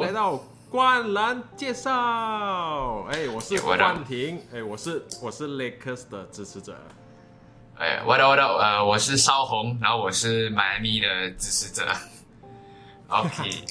来到灌篮介绍。哎，我是冠廷，哎，我是我是 Lakers 的支持者。哎，我的我的呃，我是邵红，然后我是迈阿密的支持者。OK，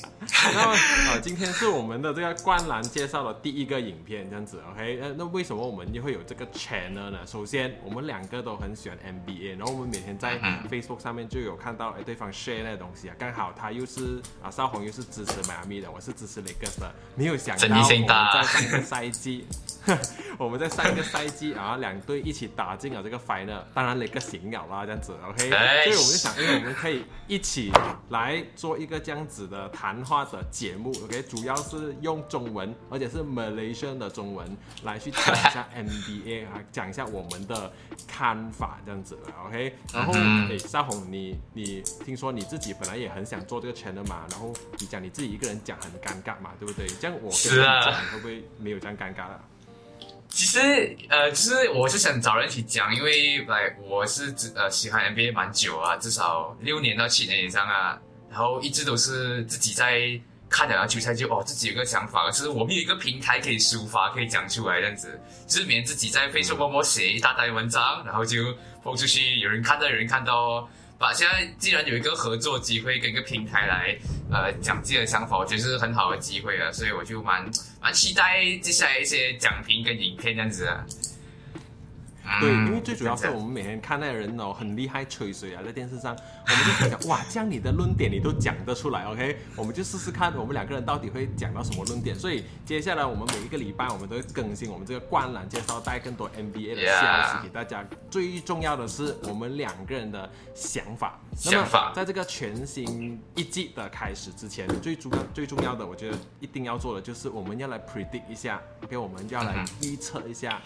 那么呃，今天是我们的这个灌篮介绍的第一个影片，这样子，OK？那那为什么我们就会有这个 channel 呢？首先，我们两个都很喜欢 NBA，然后我们每天在 Facebook 上面就有看到哎对方 share 那东西啊，刚好他又是啊少红又是支持迈阿密的，我是支持雷克斯的，没有想到我们在上个赛季。我们在上一个赛季啊，两队一起打进了这个 final，当然了一个醒了啦，这样子，OK，所以我们就想，因为我们可以一起来做一个这样子的谈话的节目，OK，主要是用中文，而且是 Malaysian 的中文来去讲一下 NBA 啊，讲一下我们的看法这样子，OK，然后诶，沙红，你你听说你自己本来也很想做这个 channel 嘛，然后你讲你自己一个人讲很尴尬嘛，对不对？这样我跟你讲会不会没有这样尴尬了？其实，呃，就是我是想找人一起讲，因为来我是呃喜欢 NBA 蛮久啊，至少六年到七年以上啊，然后一直都是自己在看两场球赛就哦自己有个想法，就是我们有一个平台可以抒发，可以讲出来这样子，就是免自己在 Facebook 默默写一大堆文章，然后就抛出去，有人看到，有人看到。把现在既然有一个合作机会跟一个平台来，呃，讲自己的想法，我觉得是很好的机会啊，所以我就蛮蛮期待接下来一些讲评跟影片这样子啊。对，因为最主要是我们每天看那个人哦，很厉害吹水啊，在电视上，我们就想想，哇，这样你的论点你都讲得出来，OK？我们就试试看，我们两个人到底会讲到什么论点。所以接下来我们每一个礼拜，我们都会更新我们这个灌篮介绍，带更多 NBA 的消息给大家。最重要的是我们两个人的想法。想法。在这个全新一季的开始之前，最主要最重要的，我觉得一定要做的就是我们要来 predict 一下，OK？我们要来预测一下。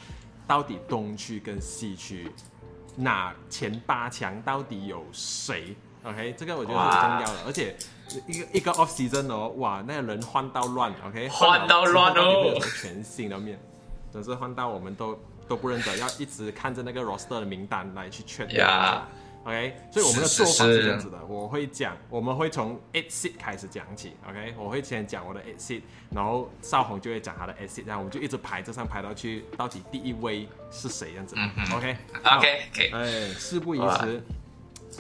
到底东区跟西区哪前八强到底有谁？OK，这个我觉得很重要的，而且一个一个 off season 哦，哇，那个人换到乱，OK，换到乱哦，全新的面，总是换到我们都都不认得，要一直看着那个 roster 的名单来去确定。OK，所以我们的做法是这样子的，我会讲，我们会从 eight seed 开始讲起，OK，我会先讲我的 eight seed，然后少红就会讲他的 eight seed，然后我们就一直排这上排到去，到底第一位是谁这样子，OK，OK，OK，哎，事不宜迟，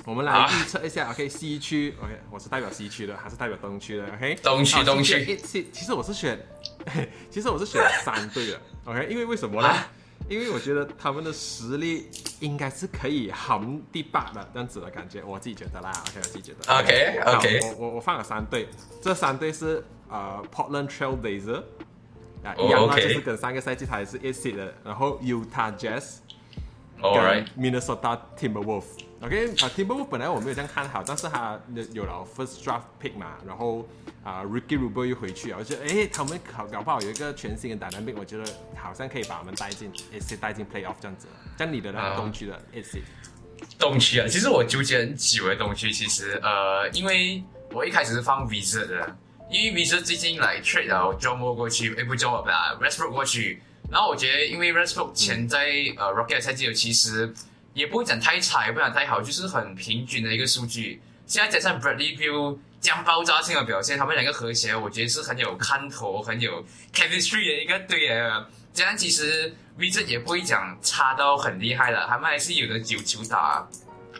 我们来预测一下，OK，西区，OK，我是代表西区的，还是代表东区的，OK，东区，东区，eight seed，其实我是选，其实我是选三队的，OK，因为为什么呢？因为我觉得他们的实力应该是可以横第八的这样子的感觉，我自己觉得啦。OK，我自己觉得。OK OK。我我我放了三队，这三队是呃 Portland Trail Blazers，啊一样那，就是跟上个赛季他也是 A C 的，然后 Utah Jazz，跟 Minnesota Timberwolves。OK，啊，Timberwolves 本来我没有这样看好，但是他有了 First Draft Pick 嘛，然后啊，Ricky Rubio 又回去啊，我觉得哎，他们搞搞不好有一个全新的打篮兵，我觉得好像可以把我们带进 AC 带进 Playoff 这样子。像你的那东区的 AC，东区啊，其实我纠结很久的东区，其实呃，因为我一开始是放 Visa 的，因为 Visa 最近来 trade 了 John Wall 过去，哎不 John Wall 吧，Westbrook 过去，然后我觉得因为 Westbrook 前在呃 Rocket 赛季有其实。也不会讲太差，也不讲太好，就是很平均的一个数据。现在加上 Bradley Beal 将爆炸性的表现，他们两个和谐，我觉得是很有看头、很有 chemistry 的一个队啊。这样其实 v i z 也不会讲差到很厉害了，他们还是有的九球打。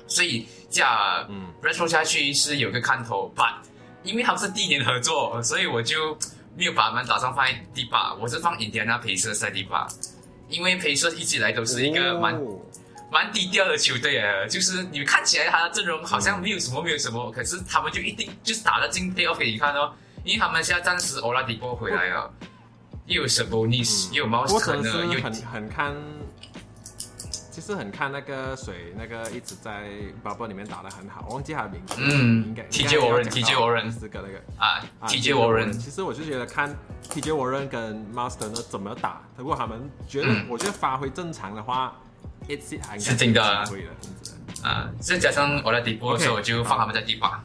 所以这样，嗯 r e s t 下去是有个看头。But 因为他们是第一年合作，所以我就没有把他们打算放在第八，我是放 Indiana Pacers 在第八，因为 Pacers 一直以来都是一个蛮。蛮低调的球队啊，就是你们看起来他的阵容好像没有什么，没有什么，可是他们就一定就是打了进 playoff 给你看哦，因为他们现在暂时欧拉迪波回来了，又有 Sabonis，又有 m o u s 可能又很很看，其实很看那个谁，那个一直在 bubble 里面打的很好，我忘记他的名字，嗯，应该 TJ Warren，TJ Warren 四个那个。啊，TJ Warren，其实我就觉得看 TJ Warren 跟 Master 呢怎么打，如果他们觉得我觉得发挥正常的话。是真的啊！再加上我拉迪波，所以我就放他们在第八。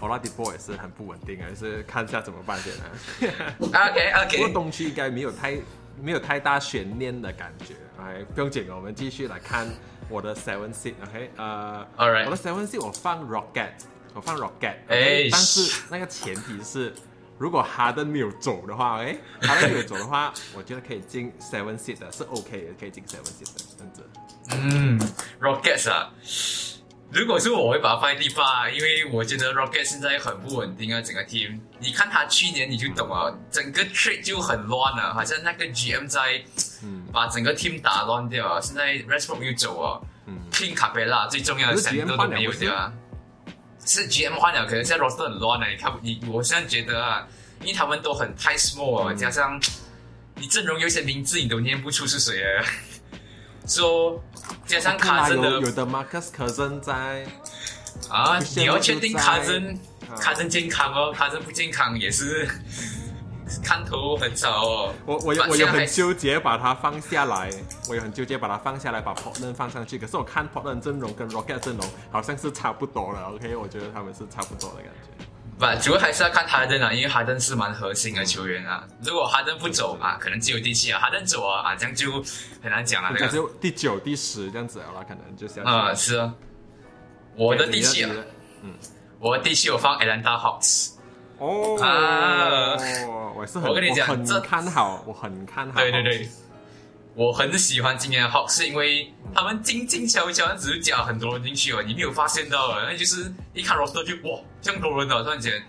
欧拉迪波也是很不稳定啊，是看一下怎么办先啊。OK OK。不过东区应该没有太没有太大悬念的感觉。哎，不用紧，我们继续来看我的 Seven Seat，OK，呃，我的 Seven Seat 我放 Rocket。我放 Rocket，哎但是那个前提是，如果哈登没有走的话，哎，哈登没有走的话，我觉得可以进 Seven Seed 的，是 OK 的，可以进 Seven Seed 的，这样子。嗯，Rockets 啊，如果是我，我会把它放在第八，因为我觉得 Rockets 现在很不稳定啊，整个 team。你看他去年你就懂了，整个 trade 就很乱了，好像那个 GM 在嗯把整个 team 打乱掉啊。现在 Westbrook 又走啊嗯，，King 卡贝拉最重要的三个都没有掉啊。是 GM 换了，可能现在 roster 很乱了。你看，你我现在觉得啊，因为他们都很太 small 啊，嗯加上你阵容有一些名字你都念不出是谁啊。说加上卡森的有有的 Marcus Cousin 在，啊，你要确定卡森啊卡森健康哦，卡森不健康也是 看头很少哦。我我有我有很纠结把它放下来，我有很纠结把它放下来，把 Portland 放上去。可是我看 Portland 阵容跟 Rocket 阵容好像是差不多了，OK，我觉得他们是差不多的感觉。不，主要还是要看哈登啊，因为哈登是蛮核心的球员啊。如果哈登不走啊，可能只有第七啊；哈登走啊，啊，这样就很难讲啊。应该这个就第九、第十这样子了啦，可能就是要啊，是啊。我的第七啊嗯，我的第七我放 Atlanta Hawks。哦，啊 我是很我跟你讲很这看好，我很看好。对对对，我很喜欢今年的 Hawks，是因为他们静静悄悄，只是加很多人进去哦，你没有发现到啊，那就是一看 roster 就哇，这样多人的突然间，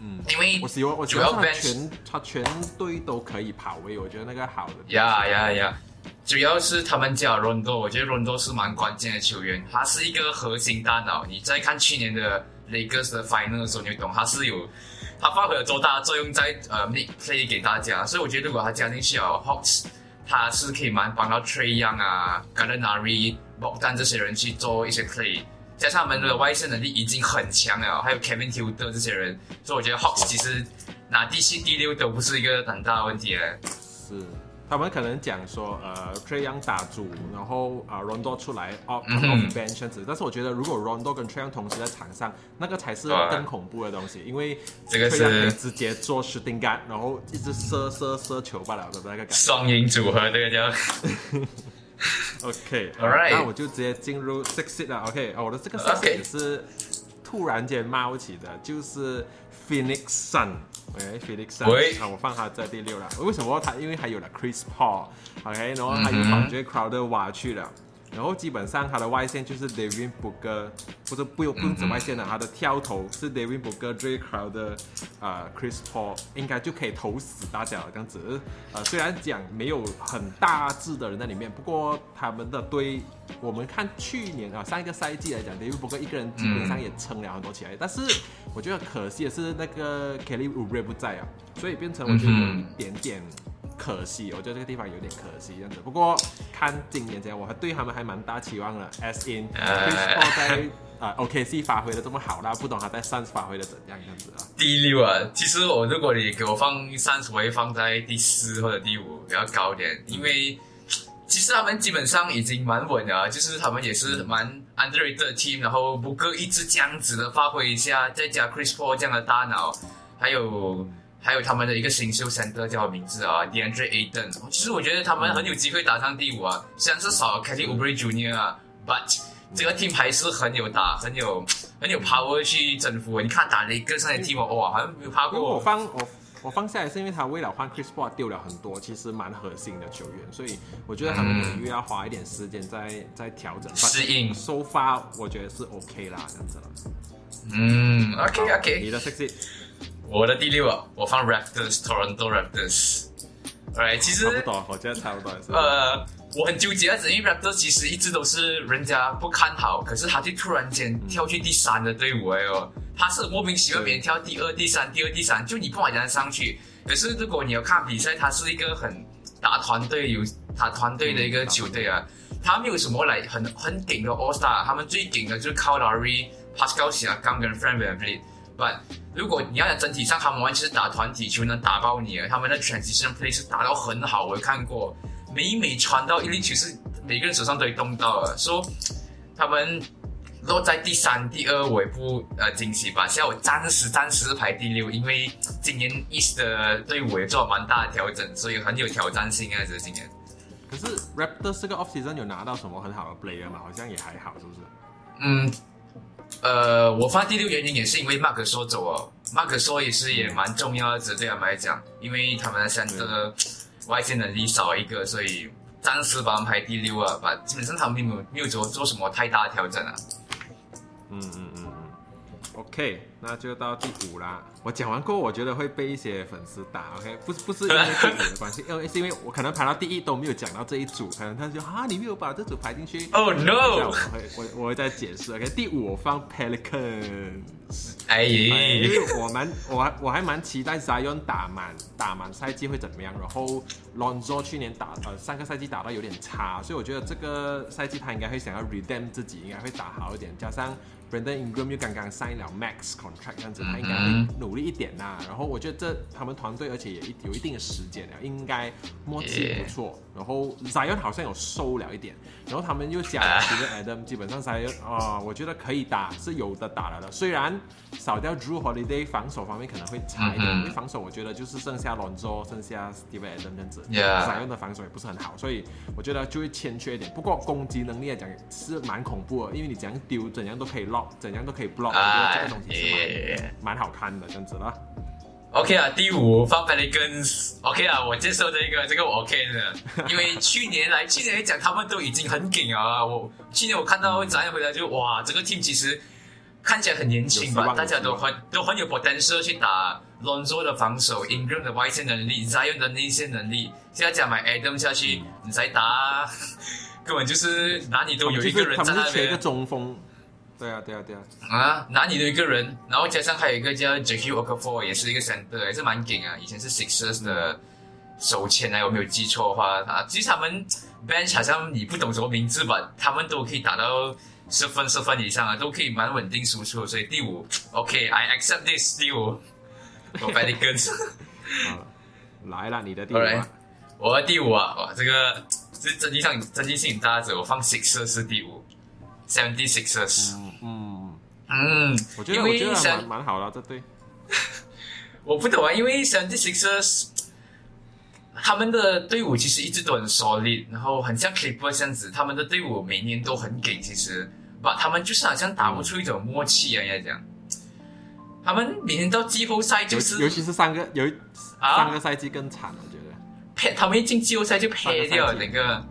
嗯，因为我喜欢我喜主要欢他全他全队都可以跑位，我觉得那个好的。呀呀呀！主要是他们加 Rondo，我觉得 Rondo 是蛮关键的球员，他是一个核心大脑。你再看去年的 Lakers 的 Final 的时候，你会懂他是有他发挥了多大的作用在呃 make play 给大家。所以我觉得如果他加进去了 Hawks，他是可以蛮帮到 Trey Young 啊、Gallinari、Bogdan 这些人去做一些 play。加上他们的外线能力已经很强了，还有 Kevin h u d e r 这些人，所以我觉得 Hawks 其实拿第七、第六都不是一个很大的问题嘞。是，他们可能讲说，呃 e n g 打主，然后啊、Rondo 出来 off off bench 这样子。但是我觉得，如果 Rondo 跟 t r e y o n g 同时在场上，那个才是更恐怖的东西，因为这个是直接做 shooting guard，然后一直射射射球罢了的那个感觉。双赢组合，这个叫 OK，All right，那我就直接进入 six seed 了。OK，哦，我的这个 six 也是突然间冒起的，就是 Phoenix Sun。OK，Phoenix Sun，喂啊，我放他在第六了。为什么他？因为还有了 Chris Paul，OK，、然后他又嗯哼把 J Crowder 挖去了。然后基本上他的外线就是 Devin Booker，不是不用不用指外线的，他的跳投是 Devin Booker、J Crowder、呃 Chris Paul，应该就可以投死大家了这样子。呃，虽然讲没有很大致的人在里面，不过他们的队，我们看去年啊上一个赛季来讲，Devin Booker 一个人基本上也撑了很多起来，但是我觉得可惜的是那个 Kelly Oubre 不在啊，所以变成我觉得有一点点。可惜，我觉得这个地方有点可惜这样子。不过看今年这样，我还对他们还蛮大期望的。As in 呃 Chris Paul 在啊、OKC 发挥的这么好啦，不懂他在 Suns 发挥的怎样这样子啊？第六啊。其实我如果你给我放三十，我会放在第四或者第五比较高一点，因为其实他们基本上已经蛮稳了，就是他们也是蛮 underrated 的 team，然后不过一直这样子的发挥一下，再加 Chris Paul 这样的大脑，还有。还有他们的一个新秀 center 叫名字啊，DeAndre Ayton。其实我觉得他们很有机会打上第五啊，虽然是少了 Kelly Oubre Jr. 啊，but 这个 team 还是很有打，很有很有 power 去征服。你看打雷克上的 team 哦哇，好像没有怕因为我我我放下来是因为他为了换 Chris Paul 丢了很多，其实蛮核心的球员，所以我觉得他们可能又要花一点时间在在调整适应 So far 我觉得是 OK 啦，这样子了。嗯，OK OK 你的 sexy 我的第六啊，我放 Raptors，Toronto Raptors。Alright，其实差不多，我觉得差不多也是。呃，我很纠结啊，因为 Raptors 其实一直都是人家不看好，可是他就突然间跳去第三的队伍哎哦，他是莫名其妙别人跳第二、第三、第二、第三，就你不管怎样上去。可是如果你要看比赛，他是一个很打团队、有打团队的一个球队啊，他没有什么来很很顶的 All Star，他们最顶的就是 Kyle Lowry、Pascal Siakam 跟 Fred VanVleet。But 如果你要在整体上，他们完全是打团体球，能打爆你的。他们的 transition play 是打到很好，我看过，每每传到一粒球是每个人手上都会动到的。说、so, 他们落在第三、第二，我也不呃惊喜吧。现在我暂时暂时是排第六，因为今年 East 的队伍也做了蛮大的调整，所以很有挑战性啊，这今年。可是 Raptors 这个 off season 有拿到什么很好的 player 吗？好像也还好，是不是？嗯，呃，我发第六原因也是因为马克说走哦，马克说也是也蛮重要的，对他们来讲，因为他们的三个外线能力少一个，所以暂时把他们排第六啊，把基本上他们并没有没有做做什么太大的调整啊。嗯嗯嗯嗯，OK，那就到第五啦。我讲完过后，我觉得会被一些粉丝打，OK，不是不是因为 这组的关系，因为是因为我可能排到第一都没有讲到这一组，可能他就啊，你没有把这组排进去。Oh no！我会我我会再解释，OK，第五我放 Pelicans。哎，因为我蛮我还我还蛮期待 Zion 打满打满赛季会怎么样，然后 Lonzo 去年打呃上个赛季打到有点差，所以我觉得这个赛季他应该会想要 redeem 自己，应该会打好一点，加上 Brandon Ingram 又刚刚 sign 了 max contract 这样子，他应该会努力一点呐、然后我觉得这他们团队而且也一有一定的时间了，应该默契不错。然后 Zion 好像有收了一点，然后他们又加了 Steven Adam，基本上 Zion 啊、我觉得可以打，是有的打了的。虽然少掉 Drew Holiday 防守方面可能会差一点，嗯因为防守我觉得就是剩下 Lonzo，剩下 Steven Adam 这样子 Yeah Zion 的防守也不是很好，所以我觉得就会欠缺一点。不过攻击能力来讲是蛮恐怖的，因为你怎样丢，怎样都可以 lock，怎样都可以 block，、我觉得这个东西是蛮好看的这样子啦。OK 啊，第五放 Pelicans。OK 啊，我接受这个，这个我 OK 的，因为去年来，去年来讲他们都已经很紧了啊。我去年我看到早上回来就哇，这个 team 其实看起来很年轻吧，有希望大家都很都很有 potential 去打 Lonzo 的防守，Ingram 的外线能力，Zion 的内线能力，现在加买 Adam 下去，你再打，根本就是哪里都有一个人在那边们缺一个。中锋。对啊，对啊，对啊。啊，哪里的一个人，然后加上还有一个叫 Jackie Okafor，也是一个 center，也是蛮劲啊。以前是 Sixers 的手签啊，我没有记错的话，啊，其实他们 bench 好像你不懂什么名字吧，他们都可以打到十分、十分以上啊，都可以蛮稳定输出。所以第五，OK，I、accept this 第五，我 Pelicans。来了，你的第五。我的第五啊，哇，这个是争议上争议性很大的，我放 Sixers 是第五，Seventy Sixers。嗯嗯，嗯，我觉得我觉得像蛮蛮好的，这对。我不懂啊，因为 Seventy Sixers 他们的队伍其实一直都很 solid，然后很像 Clippers 这样子，他们的队伍每年都很给，其实，把他们就是好像打不出一种默契啊，应该讲。他们每年到季后赛就是尤其是上个有啊上个赛季更惨，我觉得。 패， 他们一进季后赛就패掉上个赛季整个。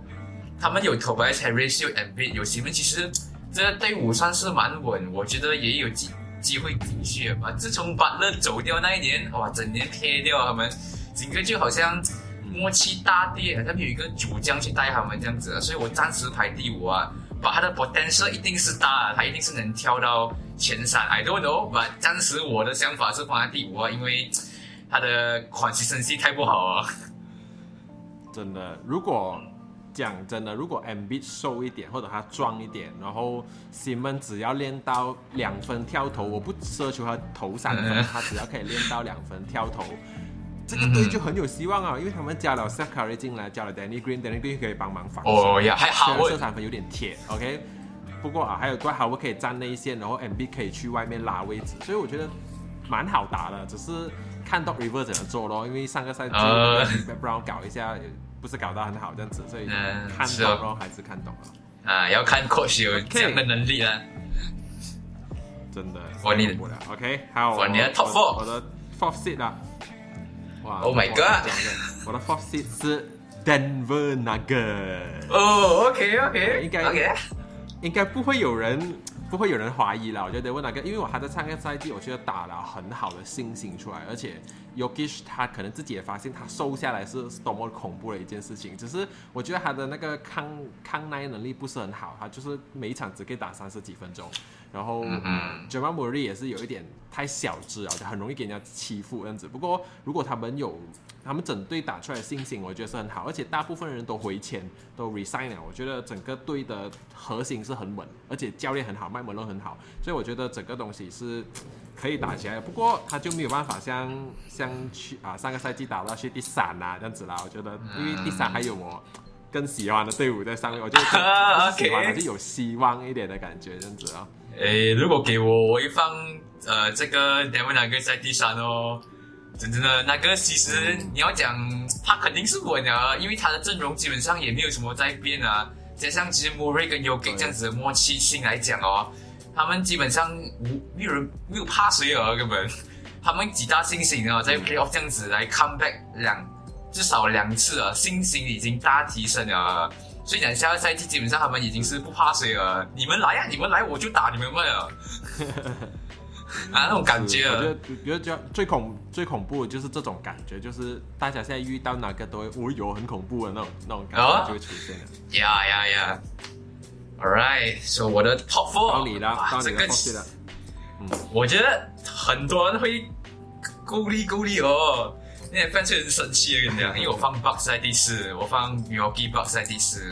他们有 Tobias Harris，有 m b i 有兴奋其实这队伍算是蛮稳，我觉得也有机机会继续吧。自从巴勒走掉那一年，哇，整年撇掉他们，整个就好像默契大跌，好像有一个主将去带他们这样子，所以我暂时排第五啊。把他的 potential 一定是大，他一定是能跳到前三。I don't know，but 暂时我的想法是放在第五啊，因为他的款式身系太不好啊。真的，如果讲真的，如果 M B 瘦一点，或者他壮一点，然后 Simon 只要练到两分跳投，我不奢求他投三分，嗯他只要可以练到两分跳投，这个队就很有希望啊，因为他们加了 Seth Curry 进来，加了 Danny Green，Danny Green 可以帮忙防守。哦呀，还好射三分有点铁，OK。不过啊，还有 Dwight Howard 可以站内线，然后 MB 可以去外面拉位置，所以我觉得蛮好打的。只是看 Doc River 怎么做咯，因为上个赛季呃 Brown 搞一下，不是搞得很好这样子，所以嗯看懂咯，还是看懂了，啊，要看 coach 有这样的能力啊。真的。我你的不了，OK，好，我你的 top four 我的 fourth seed 啊，哇 Oh my god 我的 fourth seed 是 Denver Nuggets。哦，OK OK，应该 OK，应该不会有人不会有人怀疑了。我觉得问哪个，因为我还在上个赛季，我觉得打了很好的信心出来，而且 Yokish 他可能自己也发现他瘦下来是是多么恐怖的一件事情。只是我觉得他的那个抗抗耐能力不是很好，他就是每一场只可以打三十几分钟。然后嗯嗯 j a m a m u r r y 也是有一点太小只了，就很容易给人家欺负这样子。不过如果他们有他们整队打出来的信心，我觉得是很好，而且大部分人都回签都 resign 了，我觉得整个队的核心是很稳，而且教练很好，麦门龙很好，所以我觉得整个东西是可以打起来的。不过他就没有办法像像去啊上个赛季打到去第三啊这样子啦，我觉得因为第三还有我。更喜欢的队伍在上面，我觉得更不是喜欢，还是有希望一点的感觉，这样子啊、诶，如果给我，我会放呃这个 d e v o n 那个在第三哦。真的那个其实你要讲，他肯定是稳啊，因为他的阵容基本上也没有什么在变啊。加上其实 Murray 跟 y o g i 这样子的默契性来讲哦，他们基本上无没有人没有怕谁啊，根本他们几大信心啊，在 playoff 这样子来 come back 两至少两次啊，信心已经大提升了。所以讲下个赛季基本上他们已经是不怕谁了，你们来呀，你们来我就打你们嘛啊，那种感觉。我觉得，觉得最恐最恐怖的就是这种感觉，就是大家现在遇到哪个都会，我有很恐怖的那种那种感觉就会出现了。呀呀呀！All right，so 我的 top four 到你了，到你了，了。嗯，我觉得很多人会孤立孤立哦。那些 fans 很生气，跟你讲，因为我放 box 在第四，我放 Milwaukee box 在第四。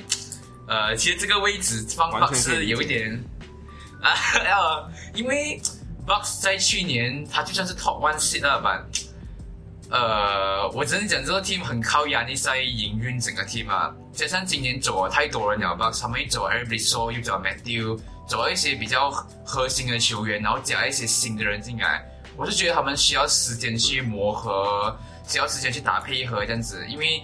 呃，其实这个位置放 box 有一点啊，要因为 box 在去年他就算是 top one seed 了吧。呃，我只能讲这个 team 很靠压力在营运整个 team 啊。加上今年走了太多人了，box 他们一走 e v e r y s o 又走 Matthew，走了一些比较核心的球员，然后加一些新的人进来，我是觉得他们需要时间去磨合。需要时间去打配合这样子，因为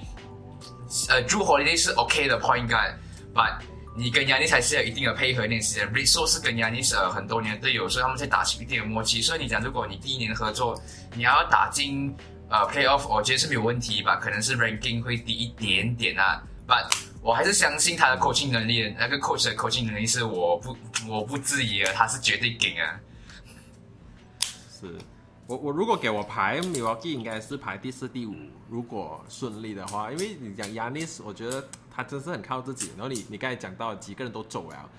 呃，朱火力是 OK 的 point guard，but 你跟亚尼才是有一定的配合一点时间。r i s o 是跟亚尼是很多年的队友，所以他们在打起一定的默契。所以你讲，如果你第一年合作，你要打进呃 playoff，我觉得是没有问题吧？可能是 ranking 会低一点点啊，but 我还是相信他的 coaching 能力，那个 coach 的 coaching 能力是我不我不质疑的，他是绝对顶啊。是。我我如果给我排 m i l w a k e e 应该是排第四、第五。如果顺利的话，因为你讲 Yanis，我觉得他真是很靠自己。然后你你刚才讲到几个人都走了，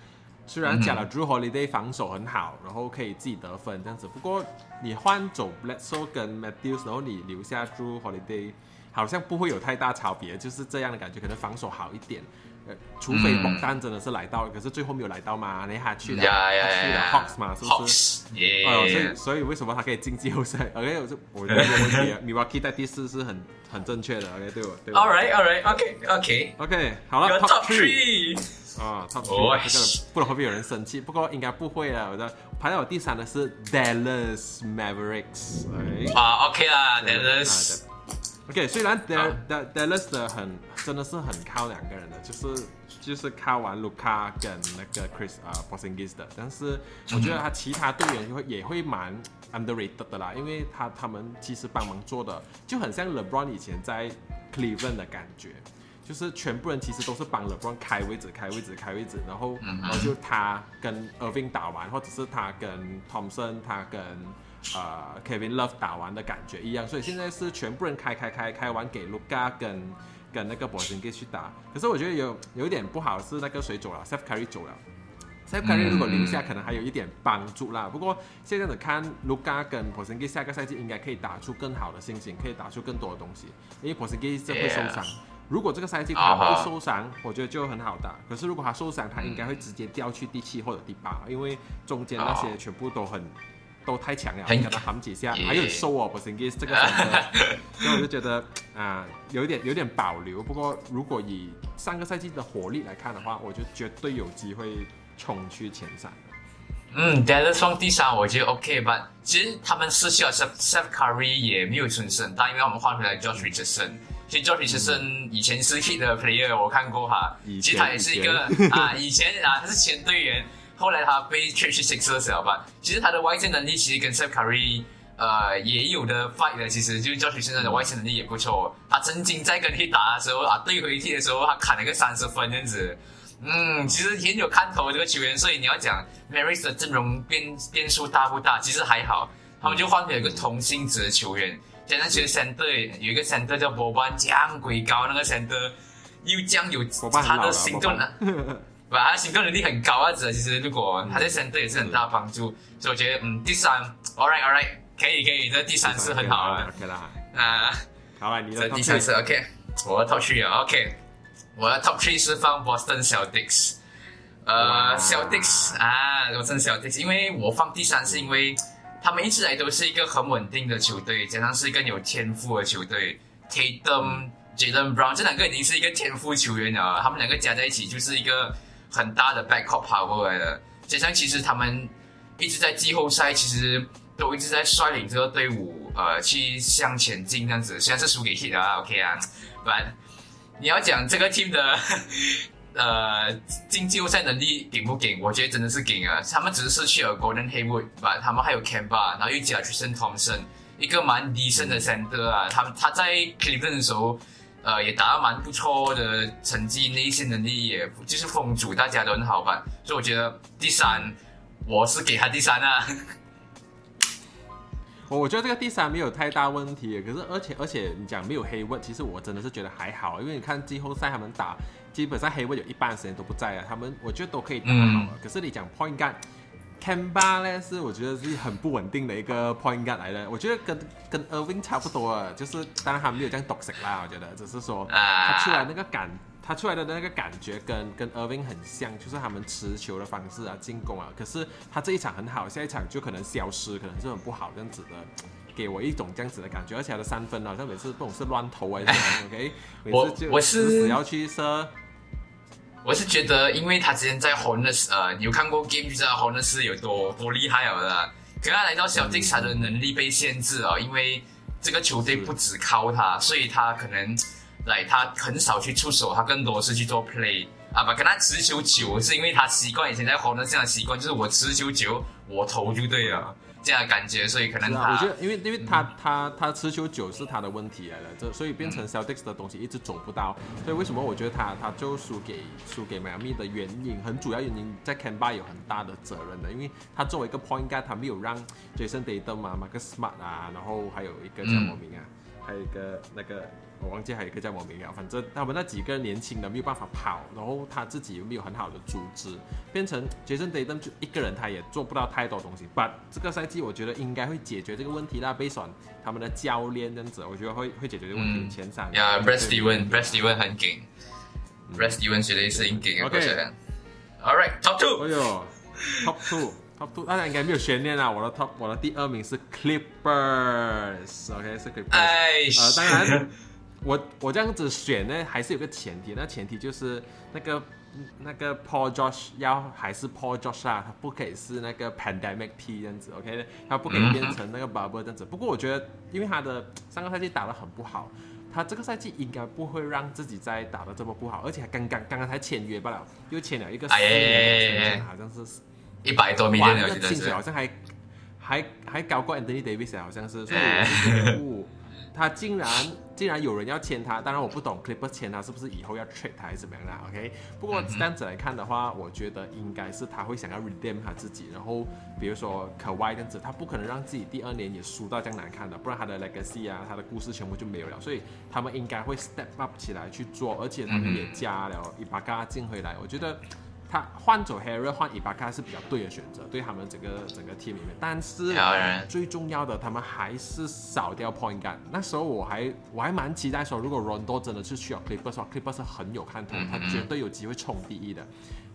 虽然讲了 Drew Holiday 防守很好，然后可以自己得分这样子，不过你换走 Bledsoe 跟 Matthews，然后你留下 Drew Holiday，好像不会有太大差别，就是这样的感觉，可能防守好一点。除非榜单真的是来到了，可是最后没有来到嘛？那他去了，他去了 Hawks 嘛，是不是？哦，所以所以为什么他可以进季后赛？OK，我就我这个问题，Milwaukee 在第四是很很正确的。OK，对我对。All right, all right, OK, OK, OK，好了，Top Three 啊，Top Three，这个不知道会不会有人生气？不过应该不会了。我的排在我第三的是 Dallas Mavericks。啊，OK 啦，Dallas。OK，虽然 Dal Dallas 的很真的是很靠两个人的，就是就是靠完 Luka 跟那个 Chris 啊 Porzingis 的，但是我觉得他其他队员会也会蛮 underrated 的啦，因为他他们其实帮忙做的就很像 LeBron 以前在 Cleveland 的感觉，就是全部人其实都是帮 LeBron 开位置、开位置、开位置，然后然后就他跟 Irving 打完，或者是他跟 Thompson，他跟呃，Kevin Love 打完的感觉一样，所以现在是全部人开开开开完给 Luka 跟跟那个 b o s i n g i 去打。可是我觉得有有一点不好是那个谁走了，Seth Curry 走了。Seth Curry 如果留下，可能还有一点帮助啦。不过现在的看 Luka 跟 b o s i n g 下个赛季应该可以打出更好的心情，可以打出更多的东西。因为 b o s i n g 是会受伤，如果这个赛季他不受伤，我觉得就很好打。可是如果他受伤，他应该会直接掉去第七或者第八，因为中间那些全部都很。都太强了，跟他喊几下，还有收哦，不是 g i s 这个，所以我就觉得啊，有一点有点保留。不过如果以上个赛季的火力来看的话，我就绝对有机会冲去前三嗯 d a l l a s 放第三，我觉得 OK 吧。其实他们失去了 Seth Curry 也没有损失很大，因为我们换回来 Josh Richardson。其实 Josh Richardson 以前是 Hit 的 Player，我看过哈。其实他也是一个啊，以前啊他是前队员。后来他被 trade 去 Sixers 了吧？其实他的外线能力其实跟 Steph Curry 呃也有的 fight 的，其实就教学现在的外线能力也不错。他曾经在跟你打的时候啊，对回踢的时候，他砍了个三十分这样子。嗯，其实很有看头这个球员。所以你要讲 Maris 的阵容变变数大不大？其实还好，他们就换了一个同性质的球员。现在其实 Center 有一个 Center 叫波班，降鬼高那个 Center 又将有他的行动呢。哇，他行动能力很高啊！子其实如果他在身队也是很大帮助，所以我觉得嗯，第三，all right all right，可以可以，这第三是很好了。OK 啦，啊，好了，你的第三是 OK，我的 top three 啊，OK，我的 top three 是放 Boston Celtics，呃，Celtics 啊，我真 Celtics，因为我放第三是因为他们一直来都是一个很稳定的球队，加上是一个有天赋的球队，Tatum、Jalen Brown 这两个已经是一个天赋球员了，他们两个加在一起就是一个。很大的 backup power 的，加上其实他们一直在季后赛，其实都一直在率领这个队伍，呃，去向前进这样子。虽然是输给 Heat 啊，OK 啊，不然你要讲这个 team 的呃进季后赛能力顶不顶？我觉得真的是顶啊！他们只是失去了 Golden Hayward 吧，他们还有 c a m b a 然后又加 Tristan Thompson，一个蛮低声的 center 啊。他他在 Cleveland 的时候，呃，也打得蛮不错的成绩，内线能力也就是风阻，大家都很好吧。所以我觉得第三，我是给他第三啊。我 我觉得这个第三没有太大问题，可是而且而且你讲没有黑问，其实我真的是觉得还好，因为你看季后赛他们打，基本上黑问有一半时间都不在啊，他们我觉得都可以打好了。可是你讲 point guard，Kemba 呢是我觉得是很不稳定的一个 point guard 来的，我觉得跟跟 Irving 差不多啊，就是当然他没有这样 toxic 啦，我觉得只是说他出来那个感。他出来的那个感觉跟跟 Irving 很像，就是他们持球的方式啊，进攻啊。可是他这一场很好，下一场就可能消失，可能是很不好这样子的，给我一种这样子的感觉。而且他的三分好像每次不懂是乱投还是什么，OK？我我是要去射。我是觉得，因为他之前在 Hornets，呃，有看过 game 就知道 Hornets 有多多厉害了的。可他来到小迪他的能力被限制啊，因为这个球队不只靠他，所以他可能。来，他很少去出手，他更多是去做 play 啊，把跟他持球久，是因为他习惯以前在红的这样的习惯，就是我持球久，我投就对了，这样的感觉，所以可能他，我觉得，因为因为他他他持球久是他的问题来了，这所以变成 Celtics 的东西一直走不到，所以为什么我觉得他他就输给输给迈阿密的原因，很主要原因在 Kemba 有很大的责任的，因为他作为一个 point guard，他没有让 Jason Tatum 啊，Marcus Smart 啊，然后还有一个叫什么名啊，还有一个那个。我忘记还有一个叫什么名了，反正他们那几个年轻的没有办法跑，然后他自己又没有很好的组织，变成杰森·德登就一个人，他也做不到太多东西。But 这个赛季我觉得应该会解决这个问题啦，贝爽他们的教练这样子，我觉得会会解决这个问题。前三呀，Brad Stevens，Brad Stevens 很劲，Brad Stevens 绝对是很劲。OK，All right，Top Two。哎呦，Top Two，Top Two，大家应该没有悬念啊，我的 Top，我的第二名是 Clippers，OK，是 Clippers。哎，呃，当然。我我这样子选呢，还是有个前提，那前提就是那个那个 Paul Josh 要还是 Paul Josh 啊，他不可以是那个 Pandemic T 这样子，OK，他不可以变成那个 Bubble 这样子。不过我觉得，因为他的上个赛季打得很不好，他这个赛季应该不会让自己再打得这么不好，而且还刚刚刚刚才签约罢了，又签了一个四年，好像是一百多米的薪水，好像还还还高过 Anthony Davis，好像是，所以他竟然。竟然有人要签他，当然我不懂 Clippers 签他是不是以后要 trade 他还是怎么样啦？OK，不过这样子来看的话，我觉得应该是他会想要 redeem 他自己，然后比如说可 Y 这样子，他不可能让自己第二年也输到这样难看的，不然他的 legacy 啊，他的故事全部就没有了。所以他们应该会 step up 起来去做，而且他们也加了伊巴嘎进回来，我觉得。他换走 Harry 换伊巴卡是比较对的选择，对他们整个整个 team 里面。但是最重要的，他们还是少掉 point guard。那时候我还我还蛮期待说，如果 Rondo 真的是去了 Clippers，Clippers 是很有看头，他绝对有机会冲第一的。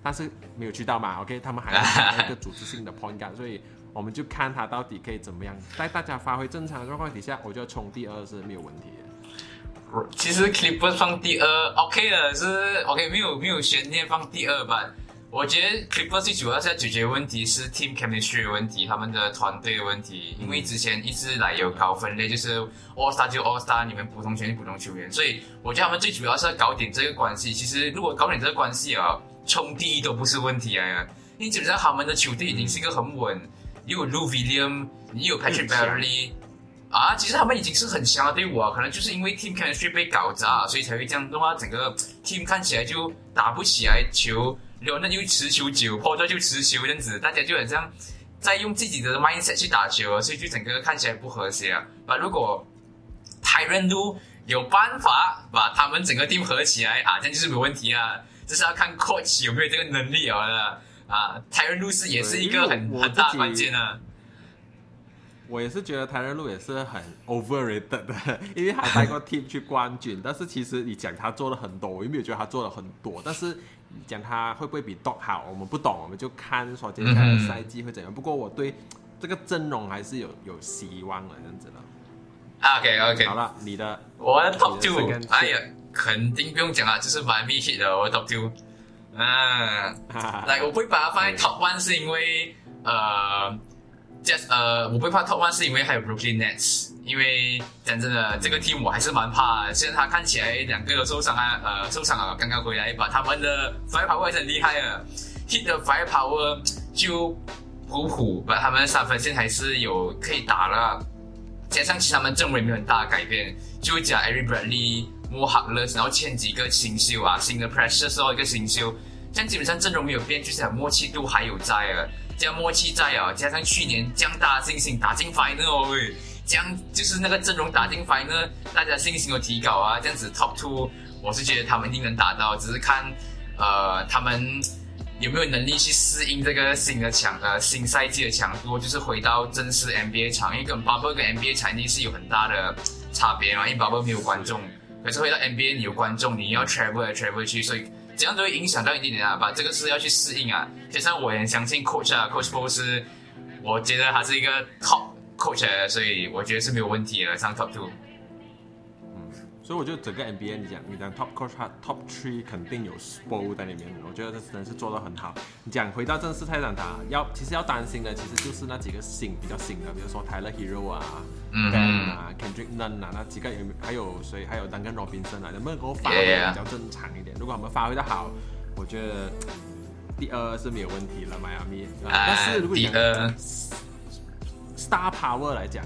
但是没有去到嘛，OK，他们还是一个组织性的 point guard，所以我们就看他到底可以怎么样，在大家发挥正常的状况底下，我觉得冲第二是没有问题的。其实 Clippers 放第二 OK 的，是 OK，没有没有悬念放第二吧。我觉得 Clippers 最主要是要解决问题是 team chemistry 的问题，他们的团队的问题。因为之前一直来有高分类，就是 All Star 就 All Star，你们普通球员普通球员。所以我觉得他们最主要是要搞点这个关系。其实如果搞点这个关系啊，冲第一都不是问题啊。因为基本上他们的球队已经是一个很稳，又有 Lou William，你有 Patrick Beverly，啊，其实他们已经是很强的队伍啊。可能就是因为 team chemistry 被搞砸，所以才会这样的话，整个 team 看起来就打不起来球。有那就持球久，或者就持球这样子，大家就很像在用自己的 mindset 去打球，所以就整个看起来不和谐啊。把如果泰伦路有办法把他们整个 team 合起来啊，这样就是没问题啊。这是要看 coach 有没有这个能力啊。啊，泰伦路是也是一个很很大关键啊。我也是觉得泰伦路也是很 overrated 的，因为他带过 team 去冠军，但是其实你讲他做了很多，我又没有觉得他做了很多，但是。讲他会不会比 Dog 好，我们不懂，我们就看说接下来的赛季会怎样。不过我对这个阵容还是有有希望的，这样子的。OK OK，好了，你的我的 Top Two，哎呀，肯定不用讲了，就是蛮密切的，我的 Top Two。嗯，来，我会把它放在 Top One，是因为呃 just 呃，我不怕 Top One 是因为还有 Brooklyn Nets，因为讲真的，这个 team 我还是蛮怕。现在他看起来两个都受伤啊，呃，受伤了，刚刚回来，把他们的 firepower 还是很厉害啊，hit 的 firepower 就普普，把他们三分线还是有可以打了。加上其实他们阵容也没有很大的改变，就加 Eric Bradley、Mo Harkless，然后签几个新秀啊，新的 Precious 哦一个新秀，这样基本上阵容没有变，就是默契度还有在啊。加默契在啊，加上去年将大家信心打进 final，喂，这样就是那个阵容打进 final，大家信心有提高啊，这样子 top two，我是觉得他们一定能打到，只是看呃他们有没有能力去适应这个新的强呃新赛季的强度，就是回到正式 NBA 场，因为跟 bubble 跟 NBA 场地是有很大的差别嘛，因为 bubble 没有观众，可是回到 NBA 你有观众，你要 travel 来 travel 去，所以。怎样都会影响到一点点啊，把这个事要去适应啊。其实我也相信 coach 啊，coach Paul 是，我觉得他是一个 top coach，所以我觉得是没有问题的，上 top two。所以我觉得整个 NBA，你讲你讲 top coach，他 top three 肯定有 Spo 在里面。我觉得这真的是做的很好。你讲回到正式赛场打，要其实要担心的其实就是那几个新比较新的，比如说 Tyler Hero 啊，Ben 啊，Kendrick Nunn 啊，那几个有还有谁？还有 Duncan Robinson 啊，能不能给我发挥比较正常一点？如果他们发挥的好，我觉得第二是没有问题了，迈阿密。但是如果你讲 Star Power 来讲，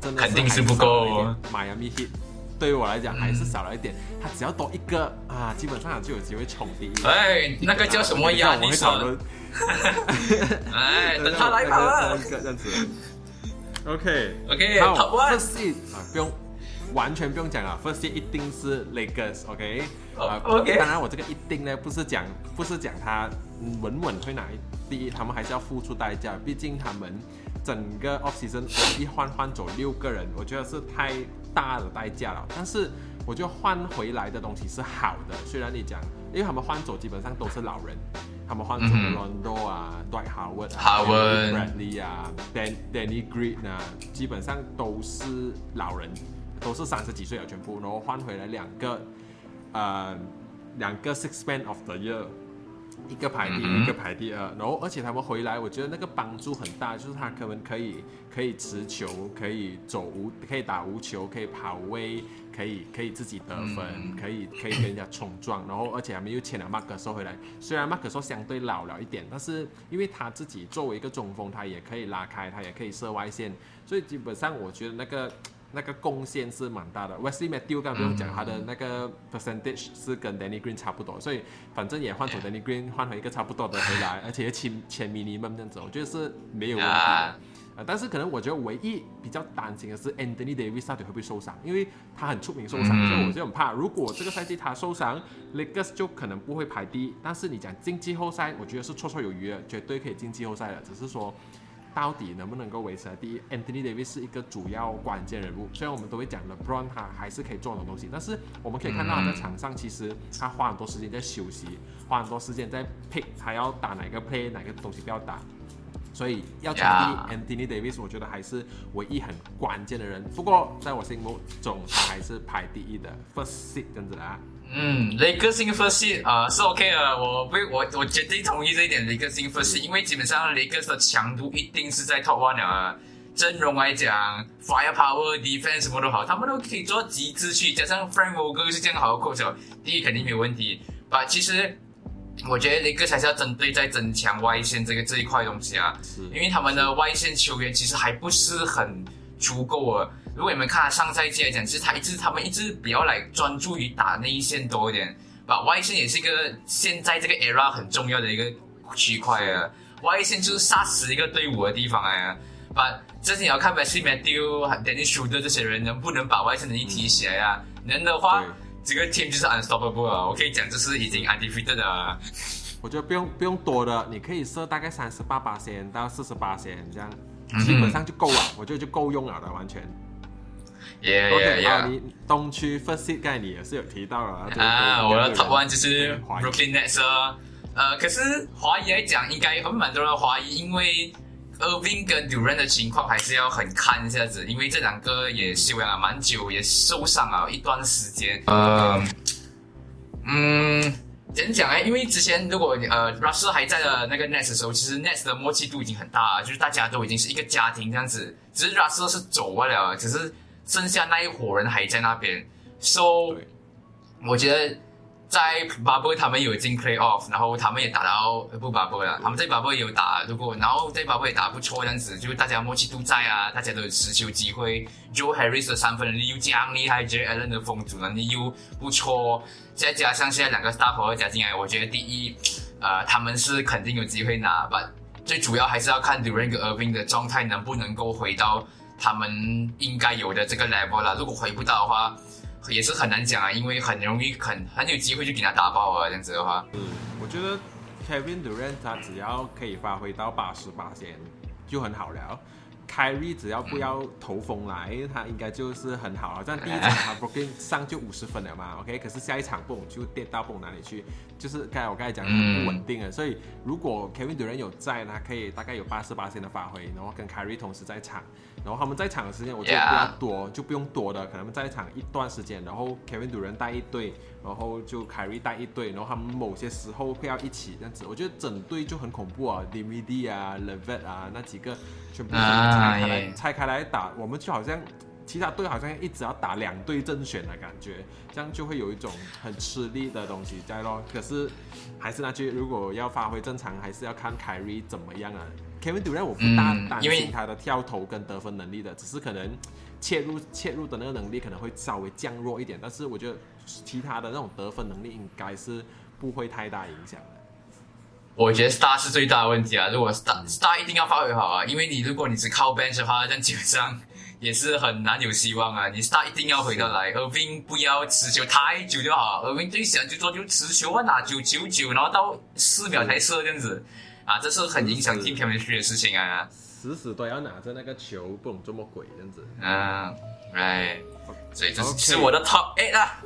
真的肯定是不够。迈阿密 Heat。对于我来讲还是少了一点，他只要多一个啊，基本上就有机会冲第一。哎，那个叫什么呀？你说。哎，等他来吧。这样子。OK OK，好，First seed 啊，不用，完全不用讲了，First seed 一定是 Lakers。OK，啊 OK。当然我这个一定呢，不是讲不是讲他稳稳会拿第一，他们还是要付出代价，毕竟他们整个 Off Season 一换换走六个人，我觉得是太。大的代价了，但是我觉得换回来的东西是好的。虽然你讲，因为他们换走基本上都是老人，他们换走 Rondo 啊、Dwight Howard 啊、Bradley 啊、Dan Danny Green 啊，基本上都是老人，都是三十几岁了全部，然后换回来两个，呃，两个 Six Man of the Year。一个排第一，一个排第二，然后而且他们回来，我觉得那个帮助很大，就是他可能可以可以持球，可以走无，可以打无球，可以跑位，可以可以自己得分，可以可以跟人家冲撞，然后而且他们又签了马克收回来，虽然马克收相对老了一点，但是因为他自己作为一个中锋，他也可以拉开，他也可以射外线，所以基本上我觉得那个。那个贡献是蛮大的，Wesley Matthew 刚不用讲，他的那个 percentage 是跟 Danny Green 差不多，所以反正也换走 Danny Green，换回一个差不多的回来，而且签签 minimum 这样子，我觉得是没有问题的。啊，但是可能我觉得唯一比较担心的是 Anthony Davis 到底会不会受伤，因为他很出名受伤，所以我就很怕，如果这个赛季他受伤，Lakers 就可能不会排第一。但是你讲进季后赛，我觉得是绰绰有余的，绝对可以进季后赛的，只是说。到底能不能够维持在第一？Anthony Davis 是一个主要关键人物，虽然我们都会讲了，Brown 他还是可以做很多东西，但是我们可以看到他在场上其实他花很多时间在休息，花很多时间在 pick 他要打哪个 play，哪个东西不要打，所以要讲第一，Anthony Davis 我觉得还是唯一很关键的人。不过在我心目中，他还是排第一的 first seat 这样子的啊。嗯，雷克星 first 啊是 OK 的，我不我我绝对同意这一点。雷克星 first，因为基本上雷克的强度一定是在 top one 啊。阵容来讲，fire power defense 什么都好，他们都可以做到极致去。加上 Frank Vogel 是这样好的 coach，第一肯定没有问题。把其实我觉得雷克才是要针对在增强外线这个这一块东西啊，因为他们的外线球员其实还不是很足够啊。如果你们看他上赛季来讲，其实他一直他们一直比较来专注于打内线多一点，把外线也是一个现在这个 era 很重要的一个区块啊。外线就是杀死一个队伍的地方啊。把这些你要看 Wesley Matthew、Dennis Schroeder 这些人能不能把外线能力提起来啊？能的话，这个 team 就是 unstoppable 啊。我可以讲，就是已经 undefeated 的。我觉得不用不用多的，你可以设大概三十八八线到四十八线这样，基本上就够了。我觉得就够用了的，完全。OK，啊，你东区 First 概念也是有提到了啊。我的 Top One 就是 Brooklyn Nets，呃，可是华裔来讲，应该很蛮多人怀疑，因为 Irving 跟 Durant 的情况还是要很看一下子，因为这两个也休养了蛮久，也受伤了一段时间。呃，嗯，怎样讲呢？因为之前如果呃 Russell 还在的那个 Nets 的时候，其实 Nets 的默契度已经很大了，就是大家都已经是一个家庭这样子。只是 Russell 是走不了，只是剩下那一伙人还在那边。So，我觉得。在 Bubble 他们有进 Play Off，然后他们也打到不 Bubble 了，他们在 Bubble 也有打，如果然后在 Bubble 也打不错这样子，就大家默契都在啊，大家都有持球机会。Joe Harris 的三分能力又这样厉害，J Allen 的封阻能力又不错，再加上现在两个 Star Power 加进来，我觉得第一，呃，他们是肯定有机会拿吧。最主要还是要看 Durant 和 Irving 的状态能不能够回到他们应该有的这个 level 了。如果回不到的话，也是很难讲啊，因为很容易很很有机会就给他打爆啊，这样子的话。嗯，我觉得 Kevin Durant 他只要可以发挥到八十八先就很好了。Kyrie 只要不要头风来，他应该就是很好。好像第一场他 Broken 上就五十分了嘛，OK。可是下一场蹦就跌到蹦哪里去？就是刚才我刚才讲很不稳定啊。所以如果 Kevin Durant 有在，他可以大概有八十八先的发挥，然后跟 Kyrie 同时在场。然后他们在场的时间，我觉得不要多，就不用多的，可能在场一段时间，然后 Kevin Durant 带一队，然后就 Kyrie 带一队，然后他们某些时候会要一起这样子，我觉得整队就很恐怖啊 d m d 啊，Levet 啊，那几个全部拆开来拆开来打，我们就好像其他队好像一直要打两队正选的感觉，这样就会有一种很吃力的东西在咯。可是还是那句，如果要发挥正常，还是要看 Kyrie 怎么样啊。Kevin Durant 我不大担心他的跳投跟得分能力的，只是可能切入切入的那个能力可能会稍微降弱一点，但是我觉得其他的那种得分能力应该是不会太大影响的。我觉得 Star 是最大的问题啊！如果 Star Star 一定要发挥好啊，因为你如果你只靠 Bench 的话，那基本上也是很难有希望啊！你 Star 一定要回得来，Irving 不要持球太久就好，Irving 最想就做就持球啊，拿九九九，然后到四秒才射这样子。啊，这是很影响 team chemistry 的事情啊！死死都要拿着那个球，不能这么鬼这样子。啊，哎，所以这是我的 top eight 啊。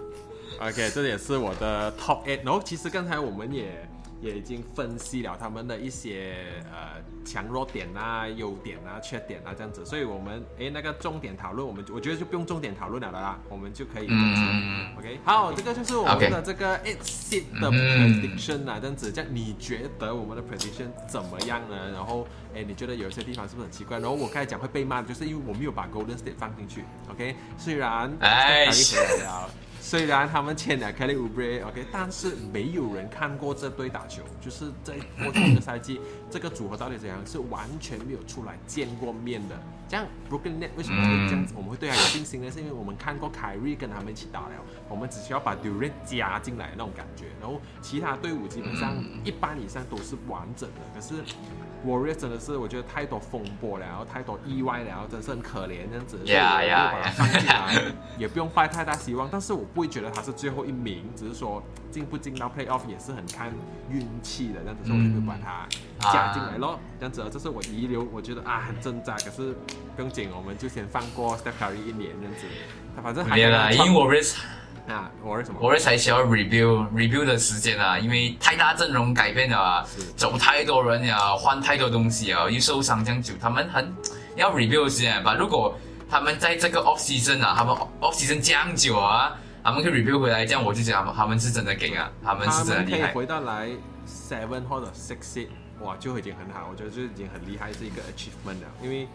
OK，这也是我的 top eight。然后其实刚才我们也。也已经分析了他们的一些呃强弱点啊、优点啊、缺点啊这样子，所以我们诶那个重点讨论，我们我觉得就不用重点讨论了啦，我们就可以。嗯 OK，好，这个就是我们的这个 eight seed 的 prediction 啊，这样子，这样你觉得我们的 prediction 怎么样呢？然后诶，你觉得有一些地方是不是很奇怪？然后我刚才讲会被骂，就是因为我没有把 Golden State 放进去。OK，虽然哎。虽然他们签了 Kelly Oubre，OK，但是没有人看过这队打球，就是在过去一个赛季，这个组合到底怎样，是完全没有出来见过面的。这样 Brooklyn Net 为什么会这样子？我们会对他有信心呢？是因为我们看过 Kyrie 跟他们一起打了，我们只需要把 Durant 加进来那种感觉，然后其他队伍基本上一般以上都是完整的。可是 Warriors 真的是我觉得太多风波了，然后太多意外了，然后真是很可怜这样子，所以我就把它放进来，也不用抱太大希望。但是我不会觉得他是最后一名，只是说进不进到 Playoff 也是很看运气的这样子，所以我就把它加进来咯。这样子，这是我遗留，我觉得啊很挣扎，可是。不用紧，我们就先放过 Steph Curry 一年这样子。他反正还有啦，因为我 risk 啊，我 risk 什么？我 risk 才需要 review review 的时间啊，因为太大阵容改变了啊，走太多人啊，换太多东西啊，又受伤这样久，他们很要 review 时间吧。如果他们在这个 off season 啊，他们 off season 这样久啊，他们可以 review 回来，这样我就讲他们是真的给啊，他们是真的厉害。可以回到来 seven 或者 six。哇，就已经很好，我觉得就已经很厉害，是一个 achievement 了。因为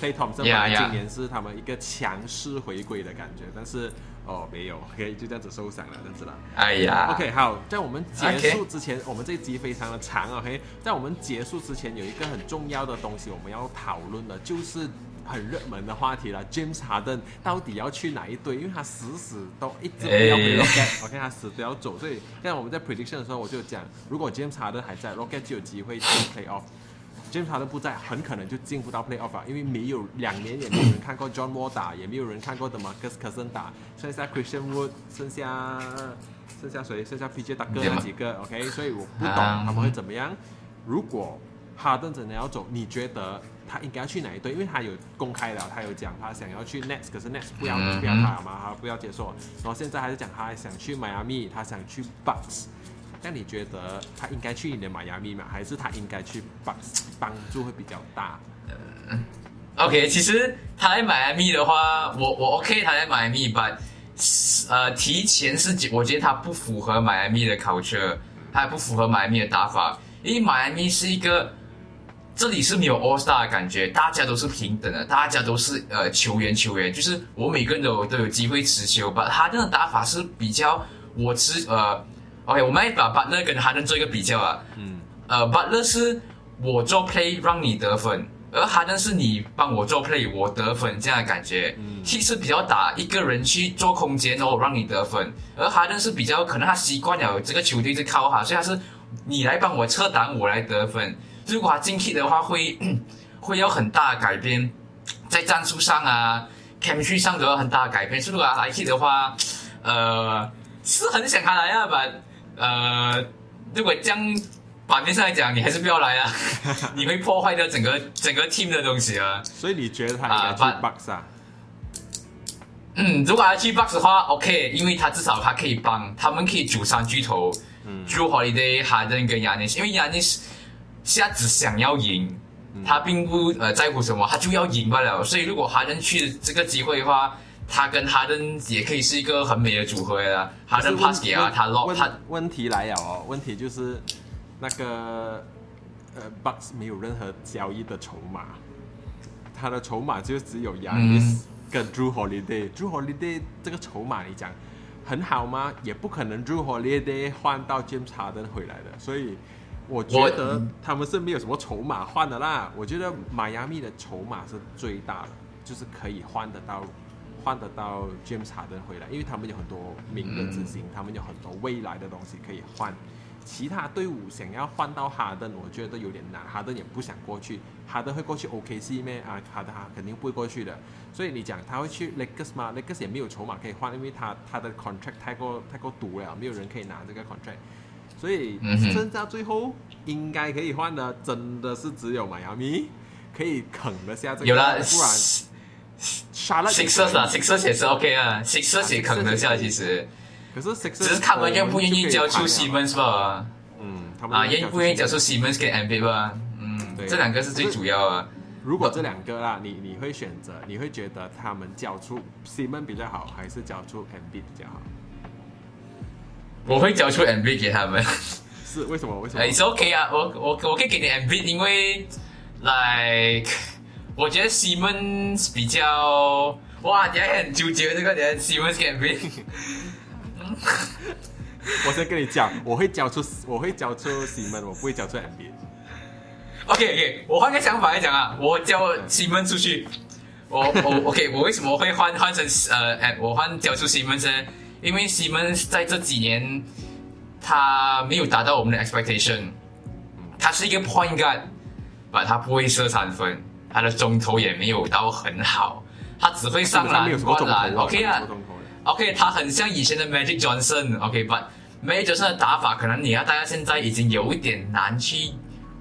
Play Thompson 今年是他们一个强势回归的感觉，但是哦没有，OK 就这样子收场了，这样子了。哎呀，OK 好，在我们结束之前，我们这一集非常的长，OK，在我们结束之前有一个很重要的东西我们要讨论的，就是。很热门的话题了，James Harden 到底要去哪一队？因为他死死都一直不要回 Rocket，OK，他死都要走。所以现在我们在 prediction 的时候，我就讲，如果 James Harden 还在，Rocket 就有机会进 Playoff。James Harden 不在，很可能就进不到 Playoff 啊，因为没有两年也没有人看过 John Wall 打，也没有人看过 Demarcus Cousins 打，剩下 Christian Wood，剩下剩下谁？剩下 PJ 大哥那几个，OK，所以我不懂他们会怎么样。如果哈登真的要走，你觉得？他应该要去哪一队？因为他有公开了，他有讲他想要去 Nets，可是 Nets 不要不要他嘛，他不要接受。然后现在还是讲他想去迈阿密，他想去 Bucks。那你觉得他应该去你的迈阿密吗？还是他应该去 Bucks 帮助会比较大？嗯，OK，其实他在迈阿密的话，我我 OK，他在迈阿密，但呃，提前是我觉得他不符合迈阿密的 culture。他不符合迈阿密的打法，因为迈阿密是一个。这里是没有 All Star 的感觉，大家都是平等的，大家都是呃球员球员，就是我每个人都都有机会持球。把哈登的打法是比较我持呃，OK，我们来把 Butler 跟哈登做一个比较啊。嗯。呃，Butler 是我做 play 让你得分，而哈登是你帮我做 play 我得分这样的感觉。嗯。其实比较打一个人去做空间然后我，让你得分，而哈登是比较可能他习惯了这个球队是靠他，所以他是你来帮我撤挡，我来得分。如果他进去的话，会 会有很大的改变，在战术上啊，chemistry 上都有很大的改变。如果他来去的话，呃，是很想他来啊，把呃，如果这样版面上来讲，你还是不要来啊，你会破坏掉整个整个 team 的东西啊。所以你觉得他应该去 box 啊？嗯，如果他去 box 的话，OK，因为他至少他可以帮他们可以组三巨头，嗯，Drew Holiday、Harden 跟 Yanis，因为 Yanis。现在只想要赢，他并不呃在乎什么，他就要赢罢了。所以如果哈登去这个机会的话，他跟哈登也可以是一个很美的组合呀。哈登 pass 给啊，他 lock 他。问题来了哦，问题就是那个呃，Bucks 没有任何交易的筹码，他的筹码就只有 Yanis 跟 Drew Holiday。Drew Holiday 这个筹码你讲很好吗？也不可能 Drew Holiday 换到 James Harden 回来的，所以。我觉得他们是没有什么筹码换的啦。我觉得迈阿密的筹码是最大的，就是可以换得到，换得到 James Harden 回来，因为他们有很多名人之星，他们有很多未来的东西可以换。其他队伍想要换到哈登，我觉得有点难。哈登也不想过去，哈登会过去 OKC 咩？啊，哈登肯定不会过去的。所以你讲他会去 Lakers 吗？Lakers 也没有筹码可以换，因为他他的 contract 太过太过毒了，没有人可以拿这个 contract。所以剩下最后应该可以换的，真的是只有迈阿密可以啃得下这个，有了，不然杀了 Sixers 啊，Sixers 也是 OK 啊，Sixers 也啃得下其实，可是 Sixers 只是他们愿不愿意交出 Simmons 吧？嗯，啊，愿不愿意交出 Simmons 给 MB 吧？嗯，这两个是最主要啊。如果这两个啦，你你会选择，你会觉得他们交出 Simmons 比较好，还是交出 MB 比较好？我会交出 MV 给他们，是为什么？为什么？哎，是 OK 啊，我我我可以给你 MV，因为，like，我觉得 Simon 比较，哇，你还很纠结这个人，Simon 给 MV。我先跟你讲，我会交出，我会交出 Simon，我不会交出 MV。OK OK，我换个想法来讲啊，我交 Simon 出去，我我 OK，我为什么会换换成呃，哎，我换交出 Simon 呢？因为西蒙在这几年，他没有达到我们的 expectation。他是一个 point guard，把他不会射三分，他的中投也没有到很好，他只会上篮、灌篮。OK 啊，OK，他很像以前的 Magic Johnson。OK，but Magic Johnson 的打法可能你要大家现在已经有一点难去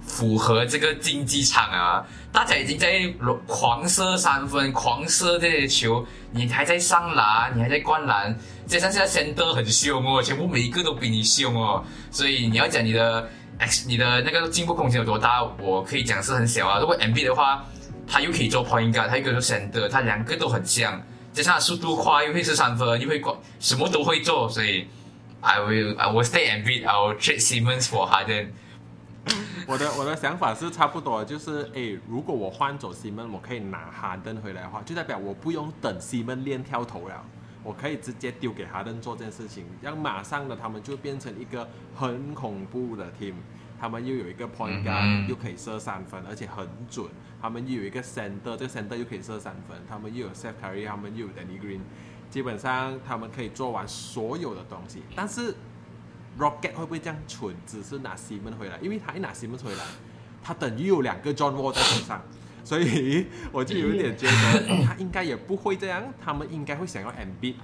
符合这个竞技场啊。大家已经在狂射三分、狂射这些球，你还在上篮，你还在灌篮。加上现在先德很凶哦，全部每一个都比你凶哦，所以你要讲你的 X，你的那个进步空间有多大，我可以讲是很小啊。如果 MB 的话，他又可以做 point guard，他又可以做先德，他两个都很像，加上速度快，又会是三分，又会管，什么都会做，所以 I will I will stay MB，I will trade Simmons for Harden。我的我的想法是差不多，就是诶，如果我换走 Simon，我可以拿哈登回来的话，就代表我不用等 Simon 练跳投了。我可以直接丢给哈登做这件事情，让马上的他们就变成一个很恐怖的 team。他们又有一个 point guard，又可以射三分，而且很准。他们又有一个 center，这个 center 又可以射三分。他们又有 Seth Curry，他们又有 Danny Green，基本上他们可以做完所有的东西。但是 Rocket 会不会这样蠢，只是拿 Simon 回来？因为他一拿 Simon 回来，他等于有两个 John Wall 在手上。所以我就有一点觉得，他应该也不会这样，他们应该会想要 MB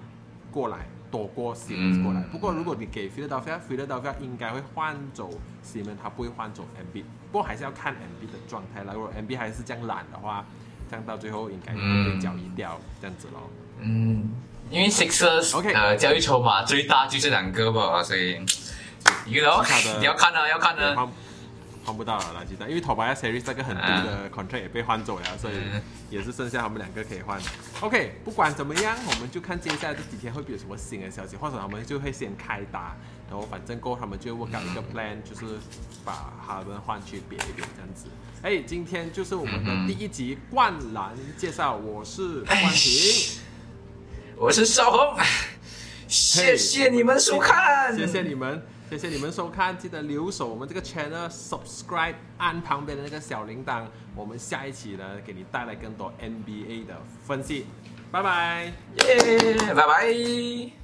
过来躲过 Simmons 过来。不过如果你给 Philadelphia，Philadelphia 应该会换走 Simmons，他不会换走 MB。不过还是要看 MB 的状态了。如果 MB 还是这样懒的话，这样到最后应该会被交易掉这样子咯。嗯，因为 Sixers OK 呃交易筹码最大就这两个吧，所一个咯，你要看啊，要看啊。换不到了垃圾袋，因为 Tobias Harris 那个很低的 contract 也被换走了，所以也是剩下他们两个可以换。OK，不管怎么样，我们就看接下来这几天会不会有什么新的消息，或者他们就会先开打，然后反正过后他们就 work out 一个 plan，就是把哈登换去别一边这样子。哎，今天就是我们的第一集灌篮介绍，我是关平，我是邵红，谢谢你们收看，谢谢你们。谢谢你们收看，记得留守我们这个 channel，subscribe，按旁边的那个小铃铛。我们下一期呢，给你带来更多 NBA 的分析。拜拜，耶，拜拜。